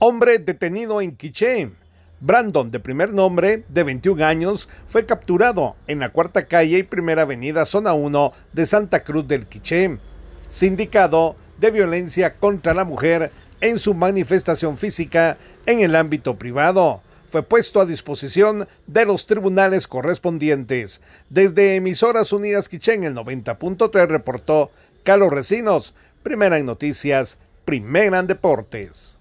Hombre detenido en Quiché. Brandon, de primer nombre, de 21 años, fue capturado en la cuarta calle y primera avenida, zona 1 de Santa Cruz del Quiché. Sindicado de violencia contra la mujer en su manifestación física en el ámbito privado. Fue puesto a disposición de los tribunales correspondientes. Desde Emisoras Unidas Quiché en el 90.3 reportó Carlos Recinos, primera en noticias, primera en deportes.